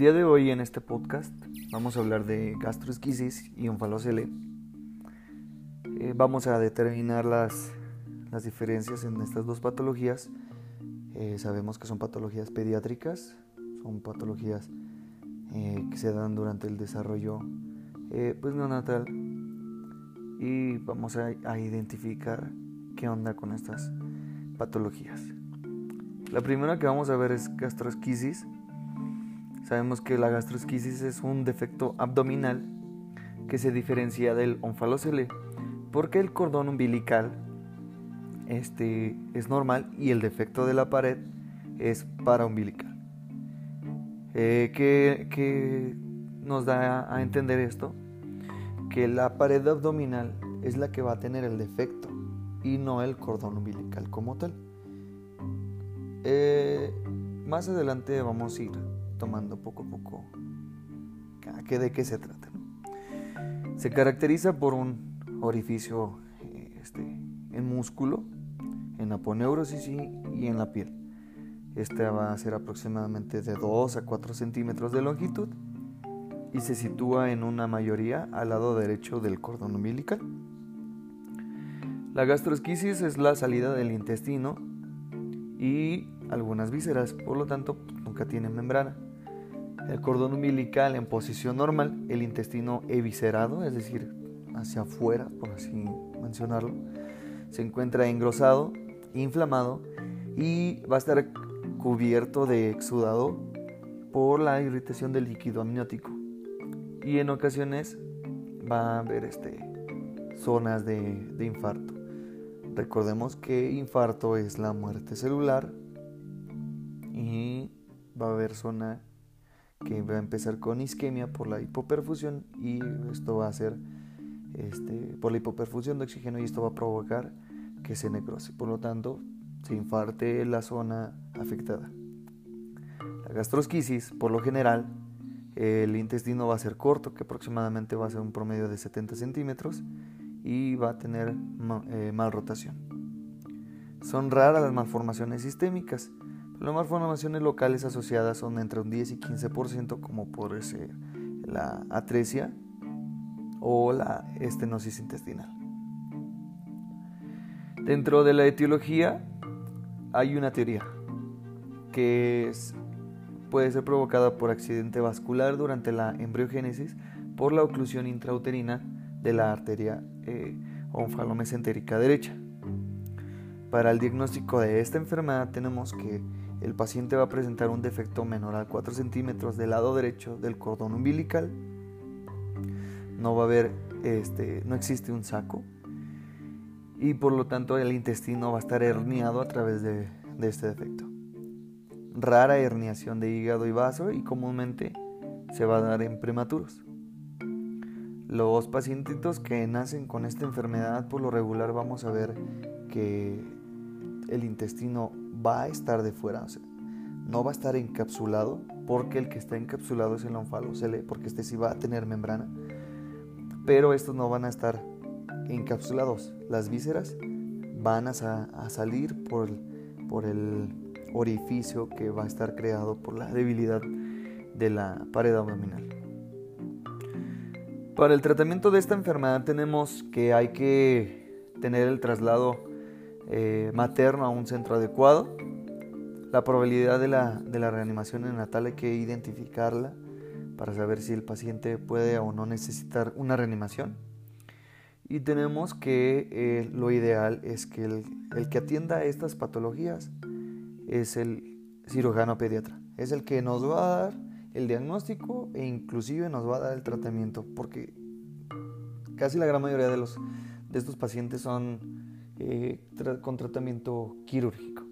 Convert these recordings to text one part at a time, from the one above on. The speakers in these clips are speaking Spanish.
día de hoy en este podcast vamos a hablar de gastroesquisis y onfalocele. Eh, vamos a determinar las, las, diferencias en estas dos patologías. Eh, sabemos que son patologías pediátricas, son patologías eh, que se dan durante el desarrollo eh, pues neonatal y vamos a, a identificar qué onda con estas patologías. La primera que vamos a ver es gastroesquisis. Sabemos que la gastroesquisis es un defecto abdominal que se diferencia del onfalocele porque el cordón umbilical este, es normal y el defecto de la pared es paraumbilical. Eh, ¿qué, nos da a entender esto? Que la pared abdominal es la que va a tener el defecto y no el cordón umbilical como tal. Eh, más adelante vamos a ir tomando poco a poco de qué se trata. Se caracteriza por un orificio este, en músculo, en aponeurosis y, en la piel. Este va a ser aproximadamente de 2 a 4 centímetros de longitud y se sitúa en una mayoría al lado derecho del cordón umbilical. La gastroesquisis es la salida del intestino y algunas vísceras, por lo tanto nunca tiene membrana. El cordón umbilical en posición normal, el intestino eviscerado, es decir, hacia afuera, por así mencionarlo, se encuentra engrosado, inflamado y va a estar cubierto de exudado por la irritación del líquido amniótico. Y en ocasiones va a haber este, zonas de, de infarto. Recordemos que infarto es la muerte celular y va a haber zona que va a empezar con isquemia por la hipoperfusión y esto va a ser este, por la hipoperfusión de oxígeno y esto va a provocar que se necrose. Por lo tanto, se infarte la zona afectada. La gastrosquisis, por lo general, el intestino va a ser corto, que aproximadamente va a ser un promedio de 70 centímetros y va a tener eh, mal rotación. Son raras las malformaciones sistémicas, las malformaciones locales asociadas son entre un 10 y 15%, como por ser la atresia o la estenosis intestinal. Dentro de la etiología hay una teoría que puede ser provocada por accidente vascular durante la embriogénesis por la oclusión intrauterina de la arteria eh, onfalomesentérica derecha. Para el diagnóstico de esta enfermedad tenemos que el paciente va a presentar un defecto menor a 4 centímetros del lado derecho del cordón umbilical. No va a haber, este, no existe un saco y por lo tanto el intestino va a estar herniado a través de, de este defecto. Rara herniación de hígado y vaso y comúnmente se va a dar en prematuros. Los pacientitos que nacen con esta enfermedad por lo regular vamos a ver que el intestino va a estar de fuera, no va a estar encapsulado porque el que está encapsulado es el onfalocele, porque este sí va a tener membrana, pero estos no van a estar encapsulados. Las vísceras van a, salir por el, por el orificio que va a estar creado por la debilidad de la pared abdominal. Para el tratamiento de esta enfermedad tenemos que hay que tener el traslado eh, materno a un centro adecuado. La probabilidad de la, de la reanimación neonatal hay que identificarla para saber si el paciente puede o no necesitar una reanimación. Y tenemos que eh, lo ideal es que el, el, que atienda estas patologías es el cirujano pediatra. Es el que nos va a dar el diagnóstico e inclusive nos va a dar el tratamiento porque casi la gran mayoría de, los, de estos pacientes son eh, con tratamiento quirúrgico.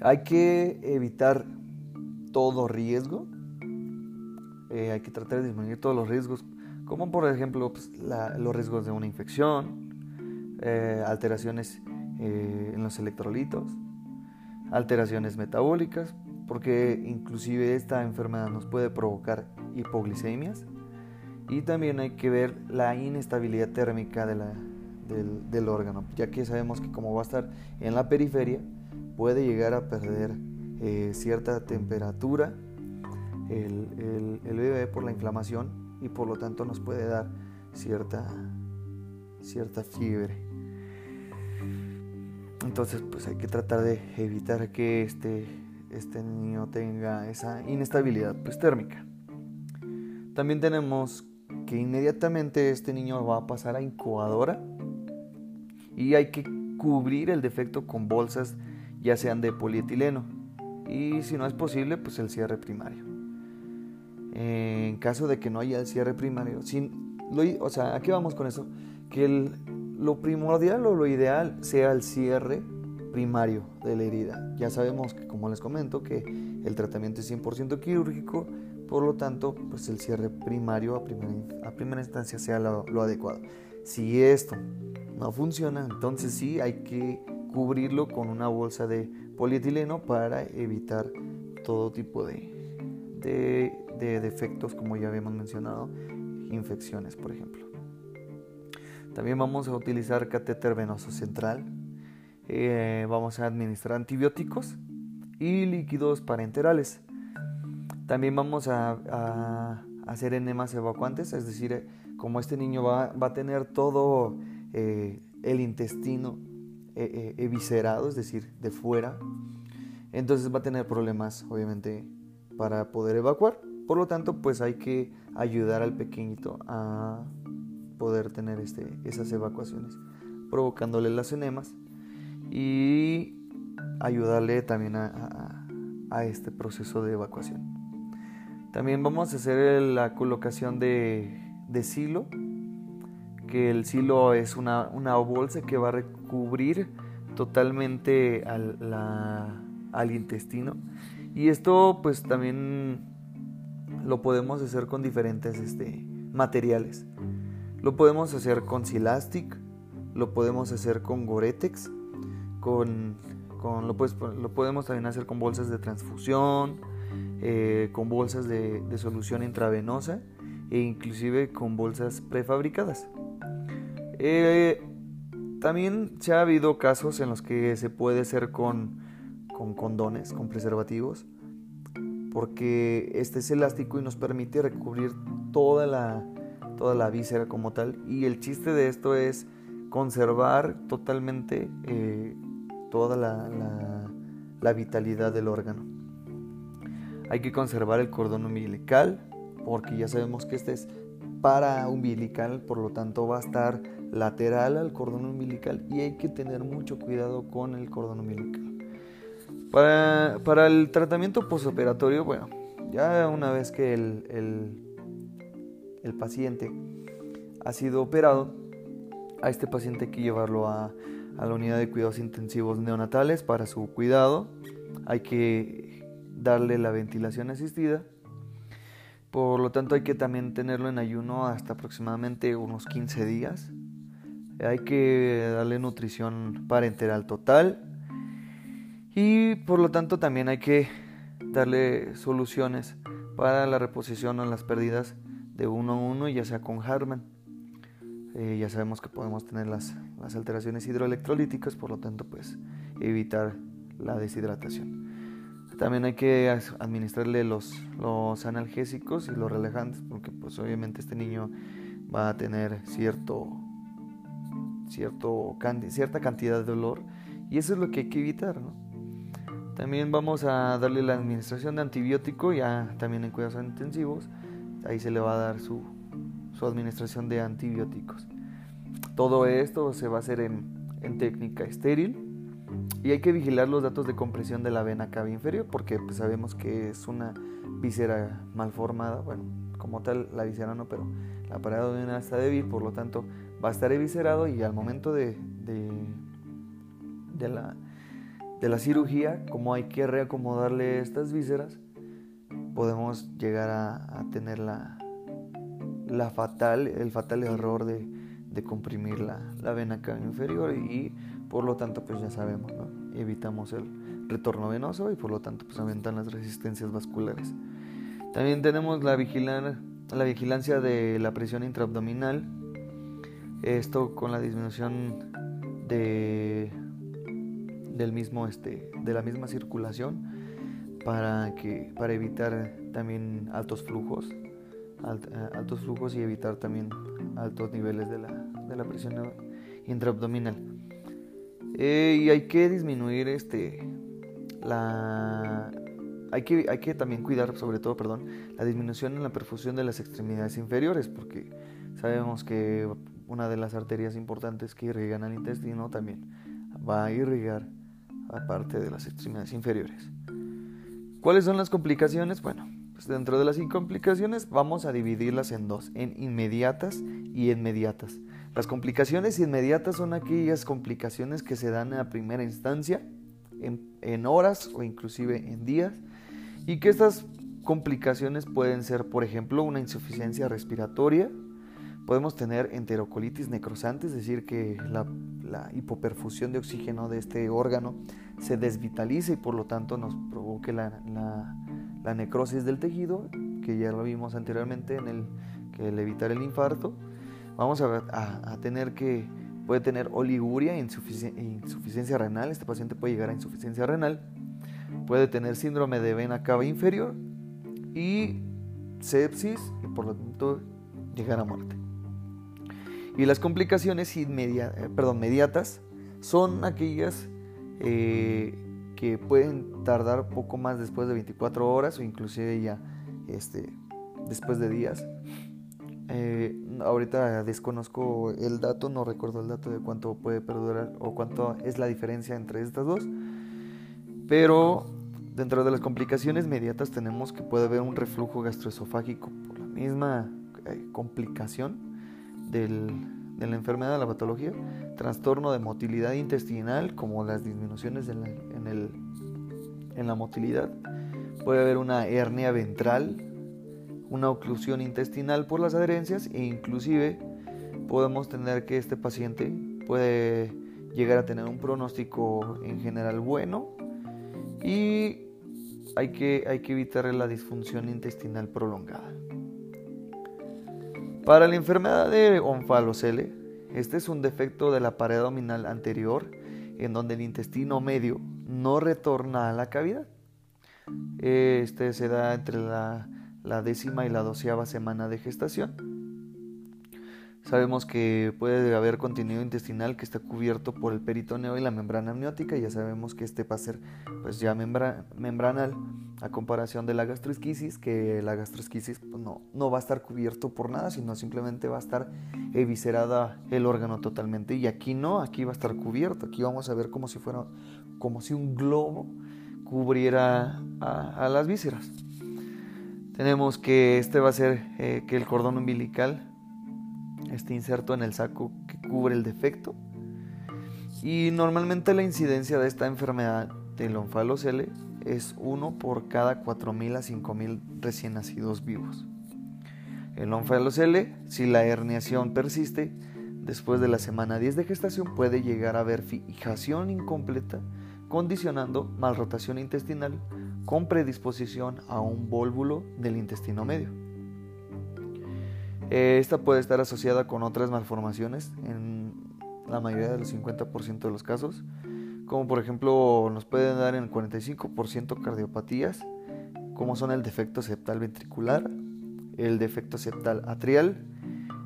Hay que evitar todo riesgo, eh, hay que tratar de disminuir todos los riesgos, como por ejemplo pues, los riesgos de una infección, eh, alteraciones en los electrolitos, alteraciones metabólicas, porque inclusive esta enfermedad nos puede provocar hipoglicemias y también hay que ver la inestabilidad térmica de la, del, órgano, ya que sabemos que como va a estar en la periferia, puede llegar a perder eh, cierta temperatura el, el, bebé por la inflamación y por lo tanto nos puede dar cierta, cierta fiebre. Entonces pues hay que tratar de evitar que este, este niño tenga esa inestabilidad pues, térmica. También tenemos que inmediatamente este niño va a pasar a incubadora y hay que cubrir el defecto con bolsas ya sean de polietileno y si no es posible pues el cierre primario. En caso de que no haya el cierre primario, sin, o sea, ¿a qué vamos con eso? Que el, lo primordial o lo ideal sea el cierre primario de la herida. Ya sabemos que, como les comento, que el tratamiento es 100% quirúrgico, por lo tanto, pues el cierre primario a primera, a primera instancia sea lo, adecuado. Si esto no funciona, entonces sí hay que cubrirlo con una bolsa de polietileno para evitar todo tipo de, de, de defectos, como ya habíamos mencionado, infecciones, por ejemplo. También vamos a utilizar catéter venoso central. Eh, vamos a administrar antibióticos y líquidos parenterales. También vamos a, hacer enemas evacuantes, es decir, como este niño va, a tener todo eh, el intestino eviscerado, es decir, de fuera, entonces va a tener problemas, obviamente, para poder evacuar. Por lo tanto, pues hay que ayudar al pequeñito a poder tener este, esas evacuaciones, provocándole las enemas y ayudarle también a, este proceso de evacuación. También vamos a hacer la colocación de, silo, que el silo es una, bolsa que va a recubrir totalmente al, al intestino y esto pues también lo podemos hacer con diferentes este, materiales. Lo podemos hacer con Silastic, lo podemos hacer con Goretex, con, con lo, lo, podemos también hacer con bolsas de transfusión, eh, con bolsas de, solución intravenosa e inclusive con bolsas prefabricadas. Eh, también se ha habido casos en los que se puede hacer con, con condones, con preservativos, porque este es elástico y nos permite recubrir toda la, toda la víscera como tal. Y el chiste de esto es conservar totalmente eh, toda la, la, vitalidad del órgano. Hay que conservar el cordón umbilical porque ya sabemos que este es para umbilical, por lo tanto va a estar lateral al cordón umbilical y hay que tener mucho cuidado con el cordón umbilical. Para, el tratamiento postoperatorio, bueno, ya una vez que el, el el paciente ha sido operado, a este paciente hay que llevarlo a, la unidad de cuidados intensivos neonatales para su cuidado. Hay que darle la ventilación asistida. Por lo tanto, hay que también tenerlo en ayuno hasta aproximadamente unos 15 días. Hay que darle nutrición parenteral total. Y por lo tanto, también hay que darle soluciones para la reposición o las pérdidas de uno a uno, ya sea con Harman. Eh, ya sabemos que podemos tener las, las, alteraciones hidroelectrolíticas, por lo tanto, pues evitar la deshidratación. También hay que administrarle los, los analgésicos y los relajantes, porque pues obviamente este niño va a tener cierto, cierto, cierta cantidad de dolor y eso es lo que hay que evitar. También vamos a darle la administración de antibiótico ya también en cuidados intensivos ahí se le va a dar su, administración de antibióticos. Todo esto se va a hacer en, técnica estéril y hay que vigilar los datos de compresión de la vena cava inferior porque pues, sabemos que es una víscera mal formada, bueno, como tal la víscera no, pero la pared abdominal está débil, por lo tanto va a estar eviscerado y al momento de, de, la, de la cirugía, como hay que reacomodarle estas vísceras, podemos llegar a, tener la, la, fatal, el fatal error de, comprimir la, vena cava inferior y, por lo tanto pues ya sabemos, evitamos el retorno venoso y por lo tanto pues aumentan las resistencias vasculares. También tenemos la, vigilar, la vigilancia de la presión intraabdominal, esto con la disminución de, del mismo, este, de la misma circulación para, que, para evitar también altos flujos, eh, altos flujos y evitar también altos niveles de la, de la presión intraabdominal. Eh, y hay que disminuir este, la, hay que, hay que también cuidar, sobre todo, perdón, la disminución en la perfusión de las extremidades inferiores, porque sabemos que una de las arterias importantes que irrigan al intestino también va a irrigar aparte de las extremidades inferiores. ¿Cuáles son las complicaciones? Bueno, pues dentro de las complicaciones vamos a dividirlas en dos, en inmediatas y inmediatas. Las complicaciones inmediatas son aquellas complicaciones que se dan a primera instancia, en, en horas o inclusive en días, y que estas complicaciones pueden ser, por ejemplo, una insuficiencia respiratoria, podemos tener enterocolitis necrosante, es decir, que la, hipoperfusión de oxígeno de este órgano se desvitalice y por lo tanto nos provoque la, necrosis del tejido, que ya lo vimos anteriormente en el, que el evitar el infarto. Vamos a, tener que, puede tener oliguria insuficiencia renal, este paciente puede llegar a insuficiencia renal, puede tener síndrome de vena cava inferior y sepsis y por lo tanto llegar a muerte. Y las complicaciones inmediatas, eh, perdón, mediatas son aquellas eh, que pueden tardar poco más después de 24 horas o inclusive ya este, después de días. Eh, ahorita desconozco el dato, no recuerdo el dato de cuánto puede perdurar o cuánto es la diferencia entre estas dos. Pero dentro de las complicaciones mediatas tenemos que puede haber un reflujo gastroesofágico por la misma complicación de la enfermedad de la patología, trastorno de motilidad intestinal, como las disminuciones en la, en, el, en la motilidad. Puede haber una hernia ventral, una oclusión intestinal por las adherencias e inclusive podemos tener que este paciente puede llegar a tener un pronóstico en general bueno y hay que, hay que evitar la disfunción intestinal prolongada. Para la enfermedad de Onfalocele, este es un defecto de la pared abdominal anterior en donde el intestino medio no retorna a la cavidad. Este se da entre la, la décima y la doceava semana de gestación. Sabemos que puede haber contenido intestinal que está cubierto por el peritoneo y la membrana amniótica. Ya sabemos que este va a ser pues ya membranal a comparación de la gastroesquisis, que la gastroesquisis pues, no, no va a estar cubierto por nada, sino simplemente va a estar eviscerada el órgano totalmente. Y aquí no, aquí va a estar cubierto. Aquí vamos a ver como si fuera como si un globo cubriera a, las vísceras. Tenemos que este va a ser eh, que el cordón umbilical este inserto en el saco que cubre el defecto. Y normalmente la incidencia de esta enfermedad del onfalocele es 1 por cada 4.000 a 5.000 recién nacidos vivos. El onfalocele, si la herniación persiste, después de la semana 10 de gestación puede llegar a haber fijación incompleta, condicionando malrotación intestinal con predisposición a un vólvulo del intestino medio. Eh, esta puede estar asociada con otras malformaciones en la mayoría de los 50% de los casos, como por ejemplo nos pueden dar en el 45% cardiopatías, como son el defecto septal ventricular, el defecto septal atrial,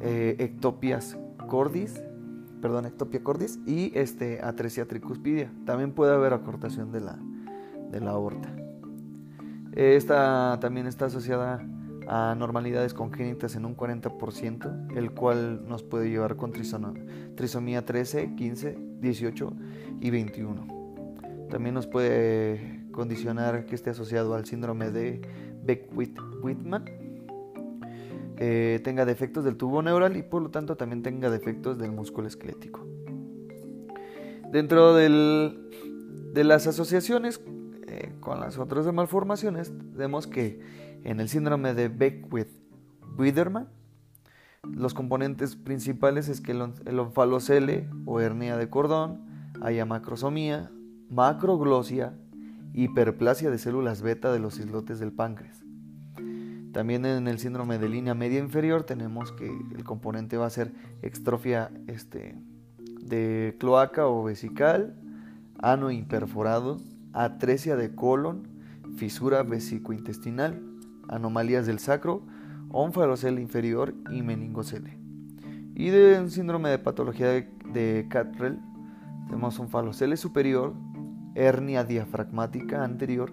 eh, ectopias cordis, perdón, ectopia cordis y este, atresia tricuspidia. También puede haber acortación de la, de la aorta. Esta también está asociada a normalidades congénitas en un 40%, el cual nos puede llevar con trisomía 13, 15, 18 y 21. También nos puede condicionar que esté asociado al síndrome de Beck-Whitman, tenga defectos del tubo neural y por lo tanto también tenga defectos del músculo esquelético. Dentro de las asociaciones con las otras malformaciones, vemos que en el síndrome de Beckwith-Widerman, los componentes principales es que el onfalocele o hernia de cordón, haya macrosomía, macroglosia, hiperplasia de células beta de los islotes del páncreas. También en el síndrome de línea media inferior tenemos que el componente va a ser extrofia este, de cloaca o vesical, ano imperforado, atresia de colon, fisura vesicointestinal, anomalías del sacro, onfalocele inferior y meningocele. Y de un síndrome de patología de, de tenemos onfalocele superior, hernia diafragmática anterior,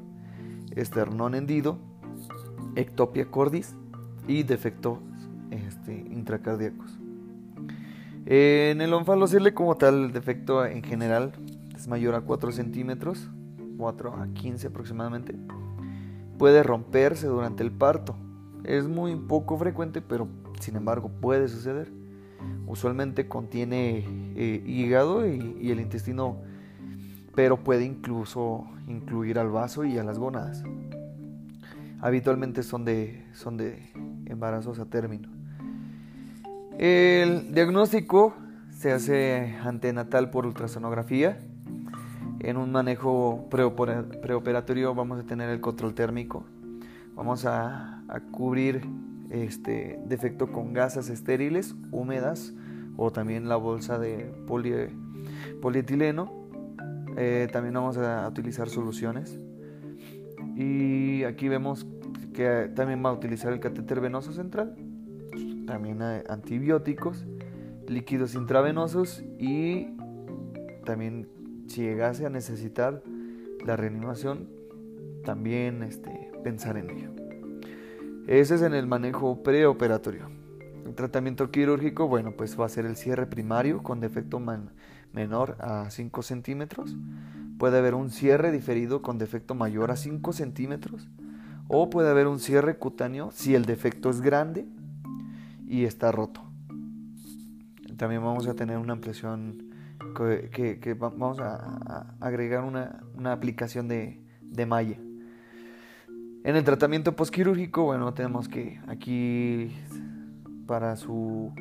esternón hendido, ectopia cordis y defectos este, intracardíacos. En el onfalocele como tal, el defecto en general es mayor a 4 centímetros, 4 a 15 aproximadamente. Puede romperse durante el parto. Es muy poco frecuente, pero sin embargo puede suceder. Usualmente contiene eh, hígado y, el intestino, pero puede incluso incluir al vaso y a las gónadas. Habitualmente son de, son de embarazos a término. El diagnóstico se hace antenatal por ultrasonografía en un manejo preoperatorio vamos a tener el control térmico. Vamos a, cubrir este defecto con gasas estériles, húmedas o también la bolsa de polietileno. Eh, también vamos a utilizar soluciones. Y aquí vemos que también va a utilizar el catéter venoso central, también antibióticos, líquidos intravenosos y también si llegase a necesitar la reanimación, también este, pensar en ello. Ese es en el manejo preoperatorio. El tratamiento quirúrgico, bueno, pues va a ser el cierre primario con defecto menor a 5 centímetros. Puede haber un cierre diferido con defecto mayor a 5 centímetros. O puede haber un cierre cutáneo si el defecto es grande y está roto. También vamos a tener una ampliación que, vamos a, agregar una, aplicación de, malla. En el tratamiento postquirúrgico, bueno, tenemos que aquí para su,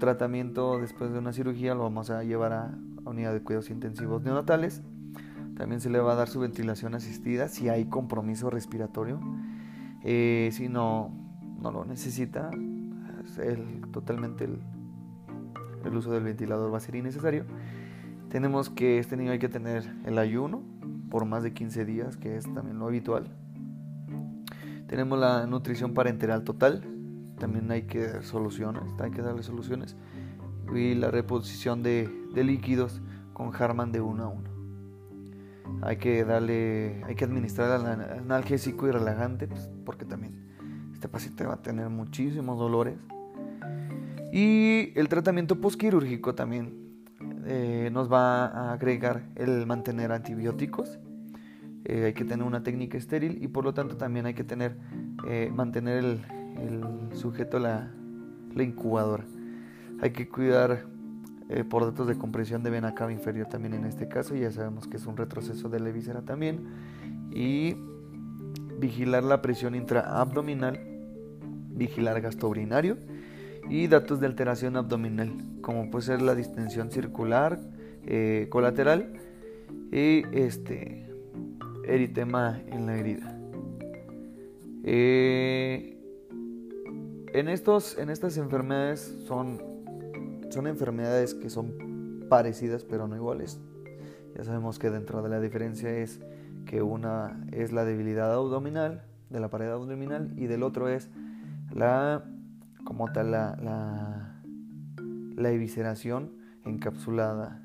tratamiento después de una cirugía lo vamos a llevar a, unidad de cuidados intensivos neonatales. También se le va a dar su ventilación asistida si hay compromiso respiratorio. Eh, si no, no lo necesita, el, totalmente el uso del ventilador va a ser innecesario. Tenemos que este niño hay que tener el ayuno por más de 15 días, que es también lo habitual. Tenemos la nutrición parenteral total, también hay que dar soluciones, hay que darle soluciones. Y la reposición de, líquidos con Harman de uno a uno. Hay que darle, hay que administrar analgésico y relajante, pues, porque también este paciente va a tener muchísimos dolores. Y el tratamiento postquirúrgico también eh, nos va a agregar el mantener antibióticos. Eh, hay que tener una técnica estéril y por lo tanto también hay que tener eh, mantener el, sujeto la, la, incubadora. Hay que cuidar por datos de compresión de vena cava inferior también en este caso. Ya sabemos que es un retroceso de la víscera también. Y vigilar la presión intraabdominal, vigilar gasto urinario y datos de alteración abdominal, como puede ser la distensión circular, eh, colateral y este eritema en la herida. Eh, en, estos, en estas enfermedades son, son enfermedades que son parecidas pero no iguales. Ya sabemos que dentro de la diferencia es que una es la debilidad abdominal, de la pared abdominal, y del otro es la como tal la, la, evisceración encapsulada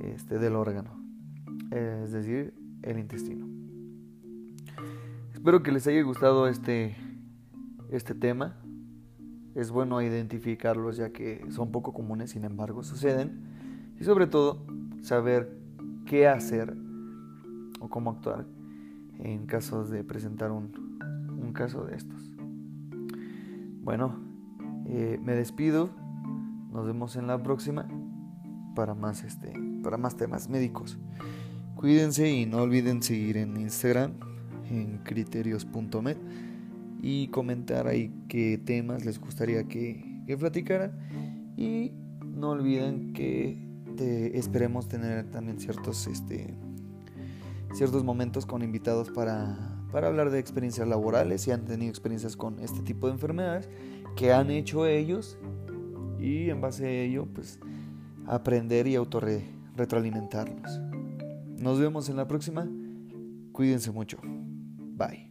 este, del órgano, es decir, el intestino. Espero que les haya gustado este, este tema. Es bueno identificarlos ya que son poco comunes, sin embargo suceden. Y sobre todo, saber qué hacer o cómo actuar en casos de presentar un, un caso de estos. Bueno, eh, me despido. Nos vemos en la próxima para más, este, para más temas médicos. Cuídense y no olviden seguir en Instagram en criterios.med y comentar ahí qué temas les gustaría que, que platicara. Y no olviden que esperemos tener también ciertos, este, ciertos momentos con invitados para para hablar de experiencias laborales, si han tenido experiencias con este tipo de enfermedades, que han hecho ellos y en base a ello, pues aprender y autorretroalimentarnos. Nos vemos en la próxima. Cuídense mucho. Bye.